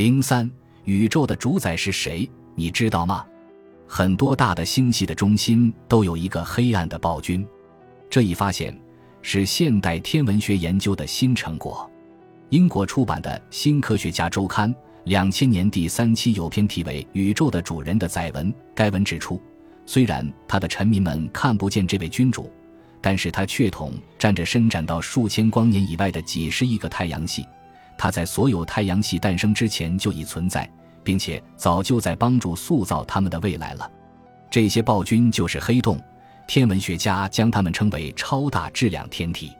零三，宇宙的主宰是谁？你知道吗？很多大的星系的中心都有一个黑暗的暴君。这一发现是现代天文学研究的新成果。英国出版的《新科学家周刊》两千年第三期有篇题为《宇宙的主人》的载文。该文指出，虽然他的臣民们看不见这位君主，但是他却统占着伸展到数千光年以外的几十亿个太阳系。它在所有太阳系诞生之前就已存在，并且早就在帮助塑造它们的未来了。这些暴君就是黑洞，天文学家将它们称为超大质量天体。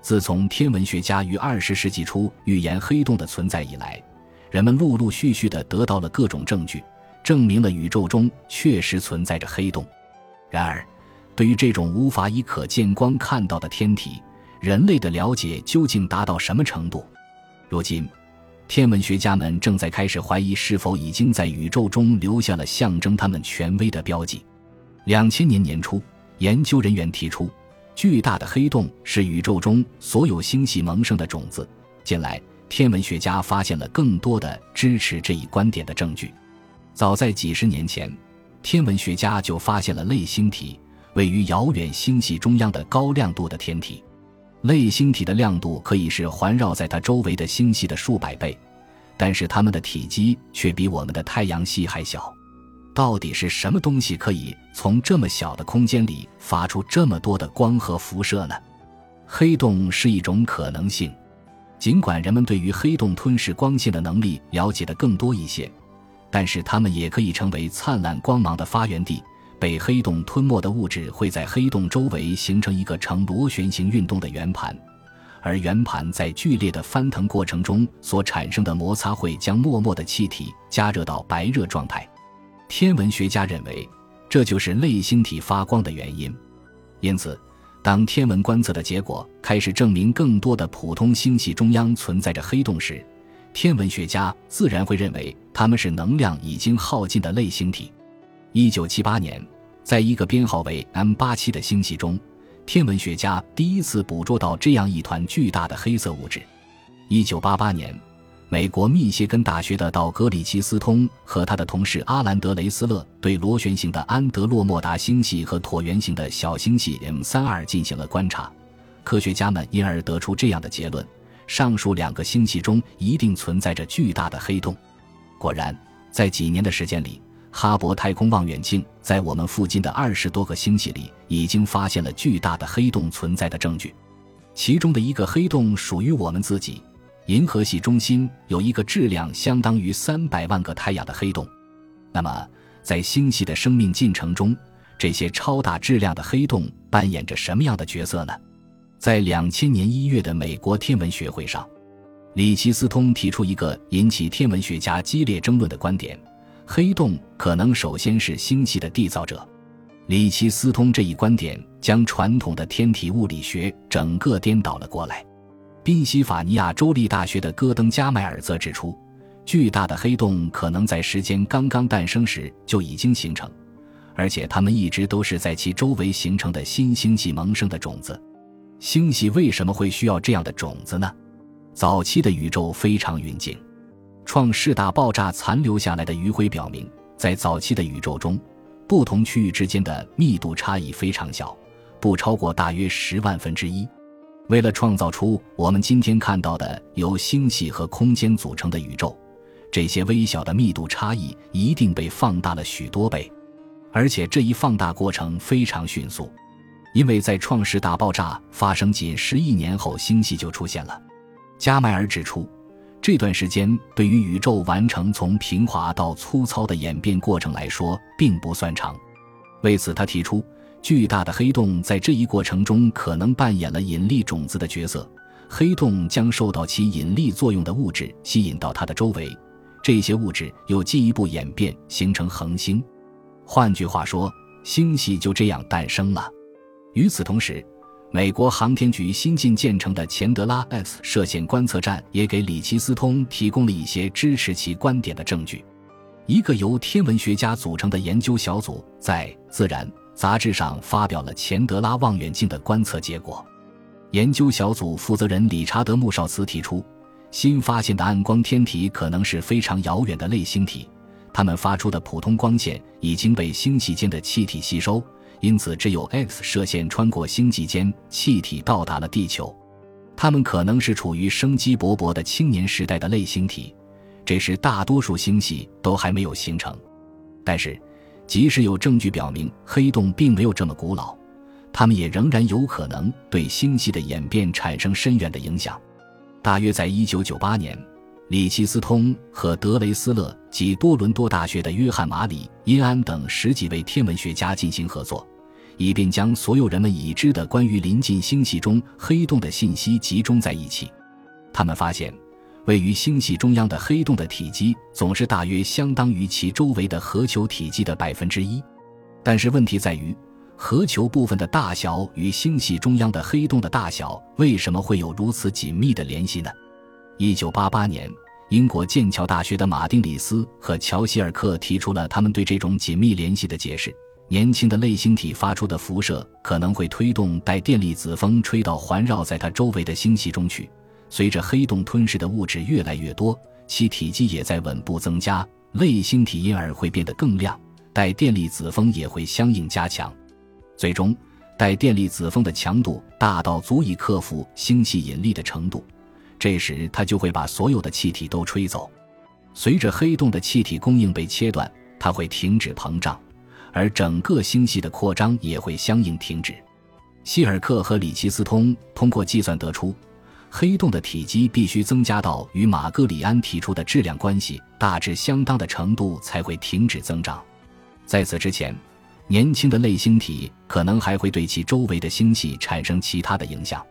自从天文学家于二十世纪初预言黑洞的存在以来，人们陆陆续续地得到了各种证据，证明了宇宙中确实存在着黑洞。然而，对于这种无法以可见光看到的天体，人类的了解究竟达到什么程度？如今，天文学家们正在开始怀疑是否已经在宇宙中留下了象征他们权威的标记。两千年年初，研究人员提出。巨大的黑洞是宇宙中所有星系萌生的种子。近来，天文学家发现了更多的支持这一观点的证据。早在几十年前，天文学家就发现了类星体位于遥远星系中央的高亮度的天体。类星体的亮度可以是环绕在它周围的星系的数百倍，但是它们的体积却比我们的太阳系还小。到底是什么东西可以从这么小的空间里发出这么多的光和辐射呢？黑洞是一种可能性。尽管人们对于黑洞吞噬光线的能力了解的更多一些，但是它们也可以成为灿烂光芒的发源地。被黑洞吞没的物质会在黑洞周围形成一个呈螺旋形运动的圆盘，而圆盘在剧烈的翻腾过程中所产生的摩擦会将默默的气体加热到白热状态。天文学家认为，这就是类星体发光的原因。因此，当天文观测的结果开始证明更多的普通星系中央存在着黑洞时，天文学家自然会认为它们是能量已经耗尽的类星体。一九七八年，在一个编号为 M 八七的星系中，天文学家第一次捕捉到这样一团巨大的黑色物质。一九八八年。美国密歇根大学的道格里奇斯通和他的同事阿兰德雷斯勒对螺旋形的安德洛莫达星系和椭圆形的小星系 M 三二进行了观察，科学家们因而得出这样的结论：上述两个星系中一定存在着巨大的黑洞。果然，在几年的时间里，哈勃太空望远镜在我们附近的二十多个星系里已经发现了巨大的黑洞存在的证据，其中的一个黑洞属于我们自己。银河系中心有一个质量相当于三百万个太阳的黑洞，那么在星系的生命进程中，这些超大质量的黑洞扮演着什么样的角色呢？在两千年一月的美国天文学会上，里奇斯通提出一个引起天文学家激烈争论的观点：黑洞可能首先是星系的缔造者。里奇斯通这一观点将传统的天体物理学整个颠倒了过来。宾夕法尼亚州立大学的戈登加迈尔则指出，巨大的黑洞可能在时间刚刚诞生时就已经形成，而且它们一直都是在其周围形成的新星系萌生的种子。星系为什么会需要这样的种子呢？早期的宇宙非常匀净，创世大爆炸残留下来的余晖表明，在早期的宇宙中，不同区域之间的密度差异非常小，不超过大约十万分之一。为了创造出我们今天看到的由星系和空间组成的宇宙，这些微小的密度差异一定被放大了许多倍，而且这一放大过程非常迅速，因为在创世大爆炸发生仅十亿年后，星系就出现了。加迈尔指出，这段时间对于宇宙完成从平滑到粗糙的演变过程来说并不算长，为此他提出。巨大的黑洞在这一过程中可能扮演了引力种子的角色，黑洞将受到其引力作用的物质吸引到它的周围，这些物质又进一步演变形成恒星。换句话说，星系就这样诞生了。与此同时，美国航天局新近建成的钱德拉 X 射线观测站也给里奇斯通提供了一些支持其观点的证据。一个由天文学家组成的研究小组在《自然》。杂志上发表了钱德拉望远镜的观测结果。研究小组负责人理查德·穆绍茨提出，新发现的暗光天体可能是非常遥远的类星体，它们发出的普通光线已经被星系间的气体吸收，因此只有 X 射线穿过星际间气体到达了地球。它们可能是处于生机勃勃的青年时代的类星体，这时大多数星系都还没有形成。但是，即使有证据表明黑洞并没有这么古老，它们也仍然有可能对星系的演变产生深远的影响。大约在一九九八年，里奇斯通和德雷斯勒及多伦多大学的约翰·马里、因安等十几位天文学家进行合作，以便将所有人们已知的关于临近星系中黑洞的信息集中在一起。他们发现，位于星系中央的黑洞的体积总是大约相当于其周围的核球体积的百分之一。但是问题在于。核球部分的大小与星系中央的黑洞的大小为什么会有如此紧密的联系呢？一九八八年，英国剑桥大学的马丁·里斯和乔希尔克提出了他们对这种紧密联系的解释：年轻的类星体发出的辐射可能会推动带电粒子风吹到环绕在它周围的星系中去。随着黑洞吞噬的物质越来越多，其体积也在稳步增加，类星体因而会变得更亮，带电粒子风也会相应加强。最终，带电粒子风的强度大到足以克服星系引力的程度，这时它就会把所有的气体都吹走。随着黑洞的气体供应被切断，它会停止膨胀，而整个星系的扩张也会相应停止。希尔克和里奇斯通通过计算得出，黑洞的体积必须增加到与马格里安提出的质量关系大致相当的程度才会停止增长。在此之前。年轻的类星体可能还会对其周围的星系产生其他的影响。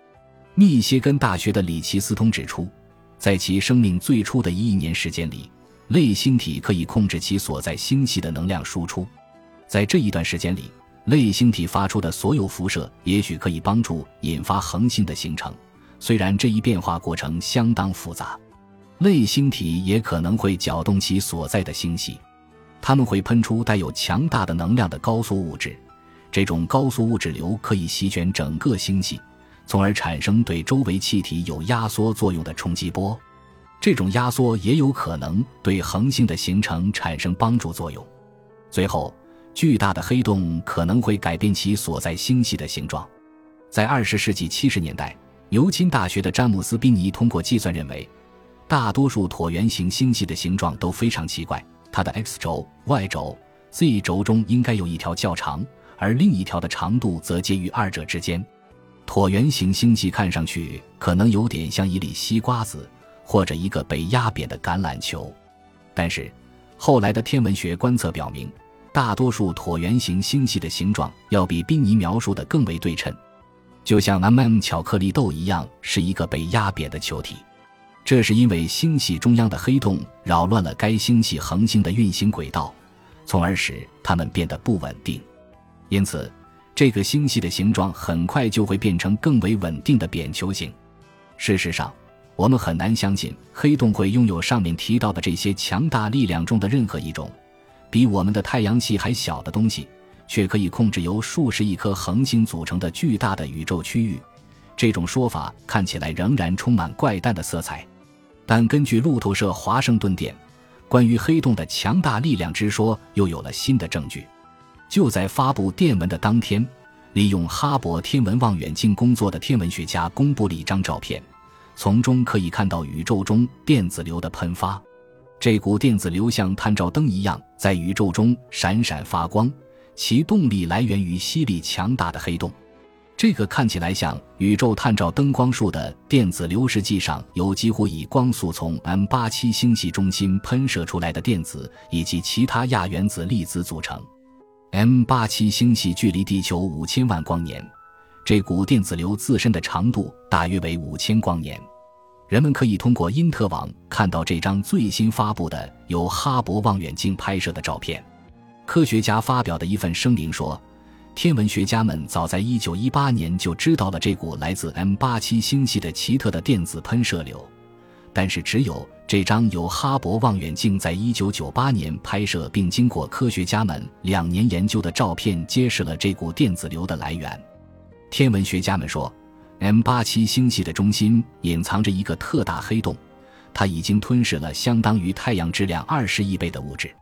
密歇根大学的里奇斯通指出，在其生命最初的一亿年时间里，类星体可以控制其所在星系的能量输出。在这一段时间里，类星体发出的所有辐射也许可以帮助引发恒星的形成。虽然这一变化过程相当复杂，类星体也可能会搅动其所在的星系。它们会喷出带有强大的能量的高速物质，这种高速物质流可以席卷整个星系，从而产生对周围气体有压缩作用的冲击波。这种压缩也有可能对恒星的形成产生帮助作用。最后，巨大的黑洞可能会改变其所在星系的形状。在二十世纪七十年代，牛津大学的詹姆斯·宾尼通过计算认为，大多数椭圆形星系的形状都非常奇怪。它的 X 轴、Y 轴、Z 轴中应该有一条较长，而另一条的长度则介于二者之间。椭圆形星系看上去可能有点像一粒西瓜子，或者一个被压扁的橄榄球。但是，后来的天文学观测表明，大多数椭圆形星系的形状要比宾尼描述的更为对称，就像 M&M 巧克力豆一样，是一个被压扁的球体。这是因为星系中央的黑洞扰乱了该星系恒星的运行轨道，从而使它们变得不稳定。因此，这个星系的形状很快就会变成更为稳定的扁球形。事实上，我们很难相信黑洞会拥有上面提到的这些强大力量中的任何一种。比我们的太阳系还小的东西，却可以控制由数十亿颗恒星组成的巨大的宇宙区域。这种说法看起来仍然充满怪诞的色彩。但根据路透社华盛顿电，关于黑洞的强大力量之说又有了新的证据。就在发布电文的当天，利用哈勃天文望远镜工作的天文学家公布了一张照片，从中可以看到宇宙中电子流的喷发。这股电子流像探照灯一样在宇宙中闪闪发光，其动力来源于吸力强大的黑洞。这个看起来像宇宙探照灯光束的电子流，实际上由几乎以光速从 M 八七星系中心喷射出来的电子以及其他亚原子粒子组成。M 八七星系距离地球五千万光年，这股电子流自身的长度大约为五千光年。人们可以通过因特网看到这张最新发布的由哈勃望远镜拍摄的照片。科学家发表的一份声明说。天文学家们早在1918年就知道了这股来自 M87 星系的奇特的电子喷射流，但是只有这张由哈勃望远镜在1998年拍摄并经过科学家们两年研究的照片揭示了这股电子流的来源。天文学家们说，M87 星系的中心隐藏着一个特大黑洞，它已经吞噬了相当于太阳质量二十亿倍的物质。